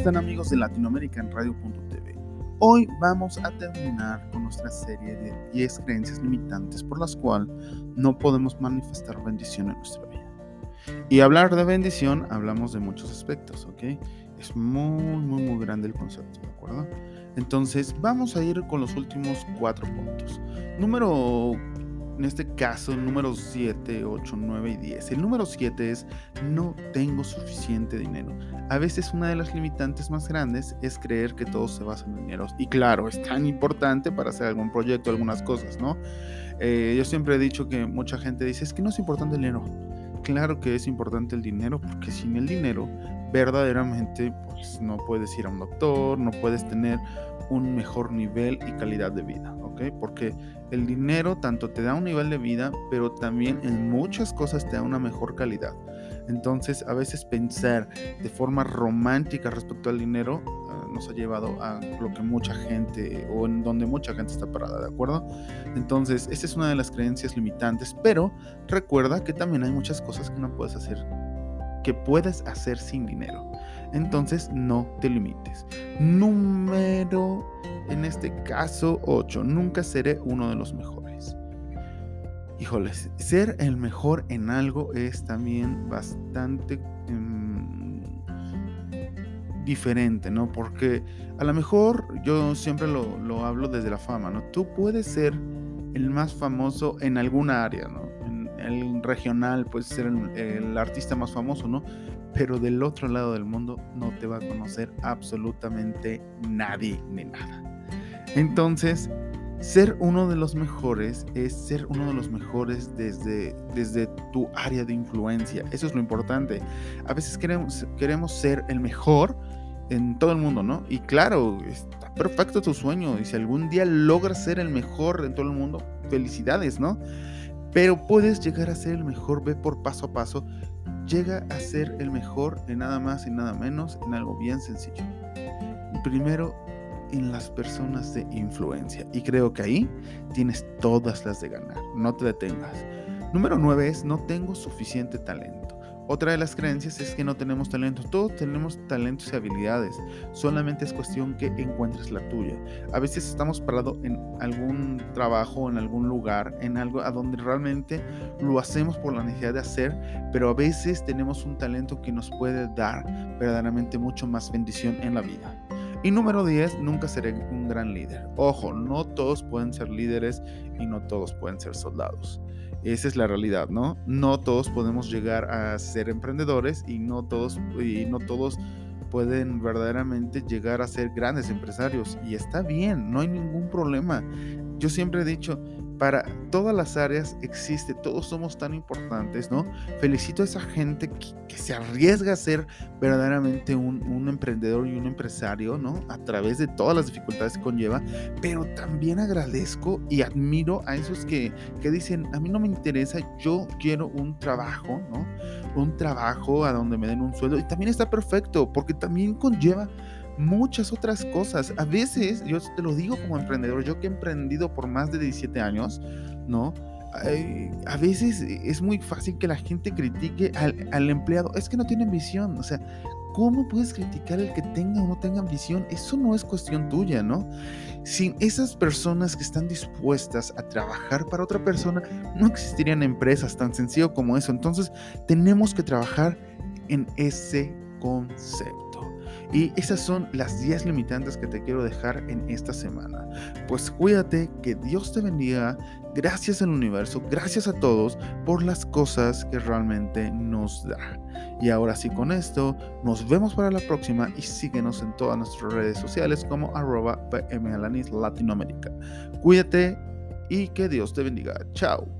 están amigos de Latinoamericanradio.tv? Hoy vamos a terminar con nuestra serie de 10 creencias limitantes por las cuales no podemos manifestar bendición en nuestra vida. Y hablar de bendición, hablamos de muchos aspectos, ¿ok? Es muy, muy, muy grande el concepto, ¿de acuerdo? Entonces, vamos a ir con los últimos cuatro puntos. Número en este caso, número 7, 8, 9 y 10. El número 7 es no tengo suficiente dinero. A veces una de las limitantes más grandes es creer que todo se basa en dinero. Y claro, es tan importante para hacer algún proyecto, algunas cosas, ¿no? Eh, yo siempre he dicho que mucha gente dice, es que no es importante el dinero. Claro que es importante el dinero porque sin el dinero verdaderamente pues no puedes ir a un doctor, no puedes tener un mejor nivel y calidad de vida, ¿ok? Porque el dinero tanto te da un nivel de vida, pero también en muchas cosas te da una mejor calidad. Entonces, a veces pensar de forma romántica respecto al dinero ah, nos ha llevado a lo que mucha gente o en donde mucha gente está parada, ¿de acuerdo? Entonces, esa es una de las creencias limitantes, pero recuerda que también hay muchas cosas que no puedes hacer que puedes hacer sin dinero. Entonces no te limites. Número, en este caso 8, nunca seré uno de los mejores. Híjoles, ser el mejor en algo es también bastante em, diferente, ¿no? Porque a lo mejor yo siempre lo, lo hablo desde la fama, ¿no? Tú puedes ser el más famoso en alguna área, ¿no? El regional puede ser el, artista más famoso, ¿no? Pero del otro lado del mundo no te va a conocer absolutamente nadie ni nada. Entonces, ser uno de los mejores es ser uno de los mejores desde, desde tu área de influencia. Eso es lo importante. A veces queremos, queremos ser el mejor en todo el mundo, ¿no? Y claro, está perfecto tu sueño. Y si algún día logras ser el mejor en todo el mundo, felicidades, ¿no? Pero puedes llegar a ser el mejor, ve por paso a paso. Llega a ser el mejor en nada más y nada menos, en algo bien sencillo. Primero, en las personas de influencia. Y creo que ahí tienes todas las de ganar. No te detengas. Número 9 es no tengo suficiente talento. Otra de las creencias es que no tenemos talento. Todos tenemos talentos y habilidades. Solamente es cuestión que encuentres la tuya. A veces estamos parados en algún trabajo, en algún lugar, en algo a donde realmente lo hacemos por la necesidad de hacer, pero a veces tenemos un talento que nos puede dar verdaderamente mucho más bendición en la vida. Y número 10, nunca seré un gran líder. Ojo, no todos pueden ser líderes y no todos pueden ser soldados. Esa es la realidad, ¿no? No todos podemos llegar a ser emprendedores y no todos, y no todos pueden verdaderamente llegar a ser grandes empresarios. Y está bien, no hay ningún problema. Yo siempre he dicho, para todas las áreas existe, todos somos tan importantes, ¿no? Felicito a esa gente que, se arriesga a ser verdaderamente un, emprendedor y un empresario, ¿no? A través de todas las dificultades que conlleva, pero también agradezco y admiro a esos que, dicen, a mí no me interesa, yo quiero un trabajo, ¿no? Un trabajo a donde me den un sueldo y también está perfecto, porque también conlleva muchas otras cosas. A veces, yo te lo digo como emprendedor, yo que he emprendido por más de 17 años, ¿no? a veces es muy fácil que la gente critique al, al, empleado. Es que no tiene visión. O sea, ¿cómo puedes criticar el que tenga o no tenga visión? Eso no es cuestión tuya, ¿no? Sin esas personas que están dispuestas a trabajar para otra persona, no existirían empresas tan sencillo como eso. Entonces, tenemos que trabajar en ese concepto. Y esas son las 10 limitantes que te quiero dejar en esta semana. Pues cuídate, que Dios te bendiga. Gracias al universo, gracias a todos por las cosas que realmente nos da. Y ahora sí con esto, nos vemos para la próxima y síguenos en todas nuestras redes sociales como arroba PMLanis Latinoamérica. Cuídate y que Dios te bendiga. Chao.